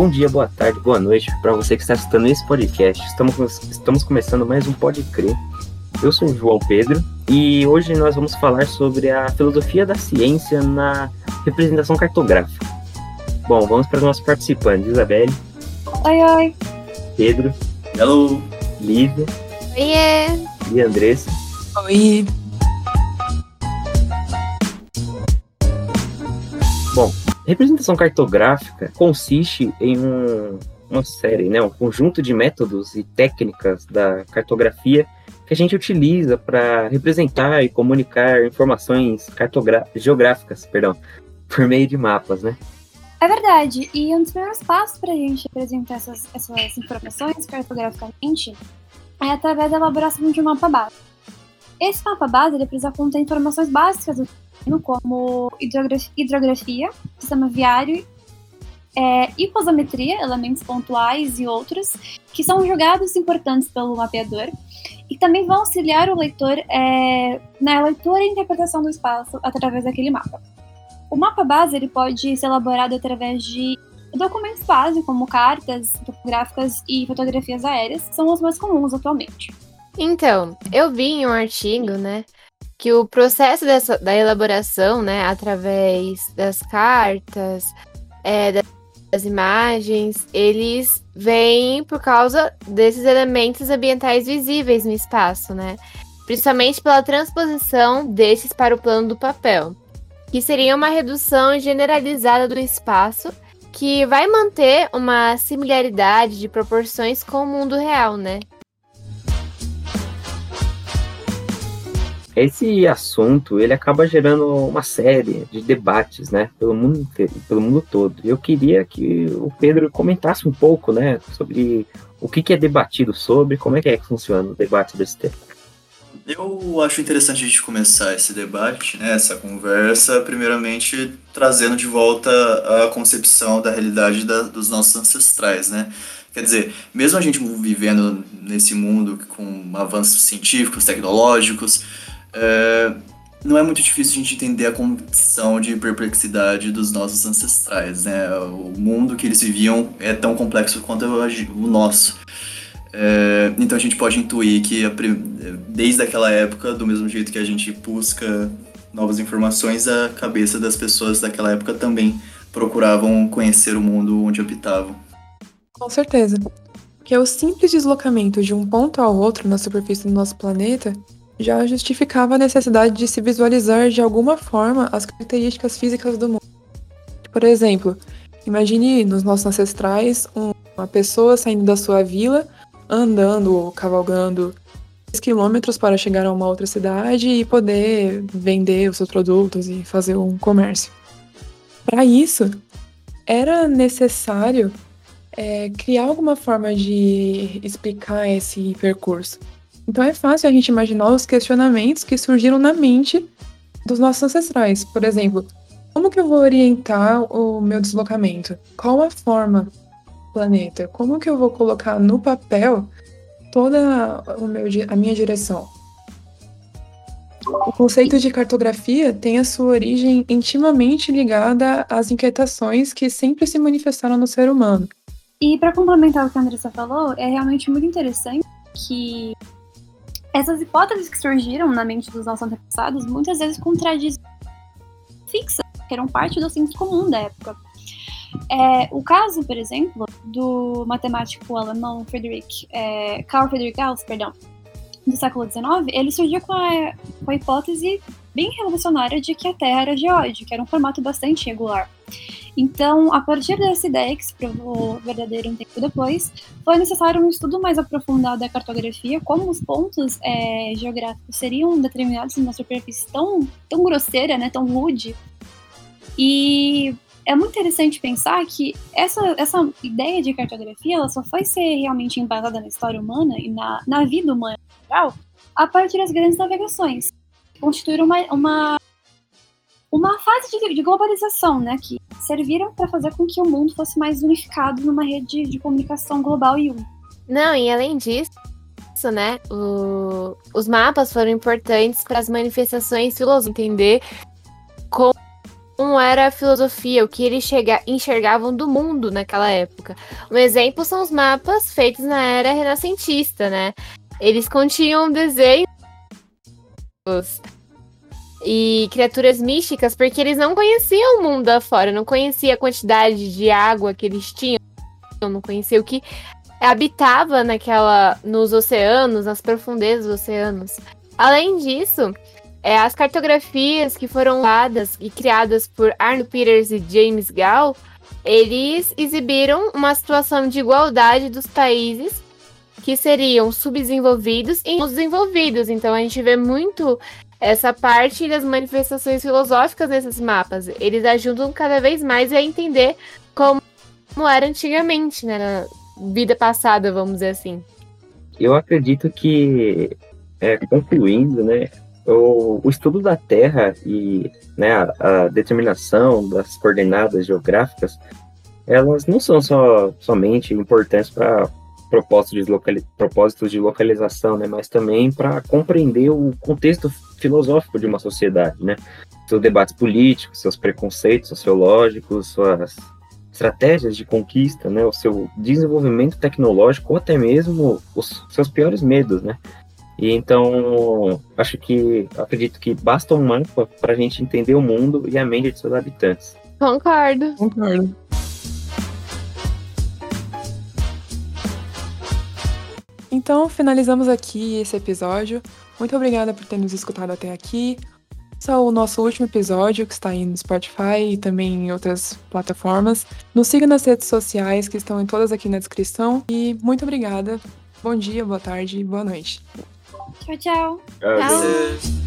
bom dia, boa tarde, boa noite para você que está escutando esse podcast. Estamos, estamos começando mais um Pode Crer. Eu sou o João Pedro e hoje nós vamos falar sobre a filosofia da ciência na representação cartográfica. Bom, vamos para os nossos participantes: Isabelle. Oi, oi. Pedro. Hello. Lívia. Oiê. E Andressa. Oi. Representação cartográfica consiste em um, uma série, né, um conjunto de métodos e técnicas da cartografia que a gente utiliza para representar e comunicar informações geográficas, perdão, por meio de mapas, né? É verdade. E um dos primeiros passos para a gente representar essas, essas informações cartograficamente é através da elaboração de um mapa base. Esse mapa base ele precisa conter informações básicas do como hidrografia, sistema viário, é, hiposometria, elementos pontuais e outros, que são jogados importantes pelo mapeador e também vão auxiliar o leitor é, na leitura e interpretação do espaço através daquele mapa. O mapa base ele pode ser elaborado através de documentos base, como cartas topográficas e fotografias aéreas, que são os mais comuns atualmente. Então, eu vi em um artigo, né, que o processo dessa, da elaboração, né, através das cartas, é, das imagens, eles vêm por causa desses elementos ambientais visíveis no espaço, né? Principalmente pela transposição desses para o plano do papel, que seria uma redução generalizada do espaço que vai manter uma similaridade de proporções com o mundo real, né? Esse assunto ele acaba gerando uma série de debates, né, pelo mundo inteiro, pelo mundo todo. Eu queria que o Pedro comentasse um pouco, né, sobre o que, que é debatido sobre, como é que é que funciona o debate desse tema. Eu acho interessante a gente começar esse debate, né, essa conversa, primeiramente trazendo de volta a concepção da realidade da, dos nossos ancestrais, né? Quer dizer, mesmo a gente vivendo nesse mundo com avanços científicos, tecnológicos, é, não é muito difícil a gente entender a condição de perplexidade dos nossos ancestrais, né? O mundo que eles viviam é tão complexo quanto o nosso. É, então a gente pode intuir que a, desde aquela época, do mesmo jeito que a gente busca novas informações, a cabeça das pessoas daquela época também procuravam conhecer o mundo onde habitavam. Com certeza. Que é o simples deslocamento de um ponto ao outro na superfície do nosso planeta já justificava a necessidade de se visualizar de alguma forma as características físicas do mundo. Por exemplo, imagine nos nossos ancestrais uma pessoa saindo da sua vila, andando ou cavalgando quilômetros para chegar a uma outra cidade e poder vender os seus produtos e fazer um comércio. Para isso, era necessário é, criar alguma forma de explicar esse percurso. Então é fácil a gente imaginar os questionamentos que surgiram na mente dos nossos ancestrais. Por exemplo, como que eu vou orientar o meu deslocamento? Qual a forma do planeta? Como que eu vou colocar no papel toda o meu, a minha direção? O conceito de cartografia tem a sua origem intimamente ligada às inquietações que sempre se manifestaram no ser humano. E para complementar o que a Andressa falou, é realmente muito interessante que essas hipóteses que surgiram na mente dos nossos antepassados muitas vezes contradizem fixas, que eram parte do senso comum da época. É, o caso, por exemplo, do matemático alemão Friedrich, é, Carl Friedrich Gauss, perdão, do século XIX, ele surgiu com a, com a hipótese bem revolucionária de que a Terra era geóide, que era um formato bastante regular. Então, a partir dessa ideia, que se provou verdadeira um tempo depois, foi necessário um estudo mais aprofundado da cartografia, como os pontos é, geográficos seriam determinados numa superfície tão, tão grosseira, né, tão rude. E é muito interessante pensar que essa, essa ideia de cartografia ela só foi ser realmente embasada na história humana e na, na vida humana em geral a partir das grandes navegações. Constituíram uma, uma uma fase de, de globalização, né, que serviram para fazer com que o mundo fosse mais unificado numa rede de comunicação global e única. Não, e além disso, né, o, os mapas foram importantes para as manifestações filosóficas, entender como era a filosofia, o que eles chega, enxergavam do mundo naquela época. Um exemplo são os mapas feitos na era renascentista, né? Eles continham desenhos e criaturas místicas porque eles não conheciam o mundo afora, não conheciam a quantidade de água que eles tinham, não conheciam o que habitava naquela nos oceanos, nas profundezas dos oceanos. Além disso, é, as cartografias que foram dadas e criadas por Arno Peters e James Gall, eles exibiram uma situação de igualdade dos países que seriam subdesenvolvidos e desenvolvidos. Então a gente vê muito essa parte das manifestações filosóficas nesses mapas. Eles ajudam cada vez mais a entender como, como era antigamente, né? Na vida passada, vamos dizer assim. Eu acredito que, é, concluindo, né, o, o estudo da Terra e né, a, a, determinação das coordenadas geográficas, elas não são só, somente importantes para propósitos de, locali propósitos de localização, né, mas também para compreender o contexto filosófico de uma sociedade, né, seus debates políticos, seus preconceitos sociológicos, suas estratégias de conquista, né, o seu desenvolvimento tecnológico ou até mesmo os seus piores medos, né. E então, acho que, acredito que basta um mapa para a gente entender o mundo e a mente de seus habitantes. Concordo. Concordo. Então, finalizamos aqui esse episódio. Muito obrigada por ter nos escutado até aqui. Esse é o nosso último episódio, que está aí no Spotify e também em outras plataformas. Nos siga nas redes sociais, que estão em todas aqui na descrição. E muito obrigada. Bom dia, boa tarde e boa noite. Tchau, tchau. Tchau. Você-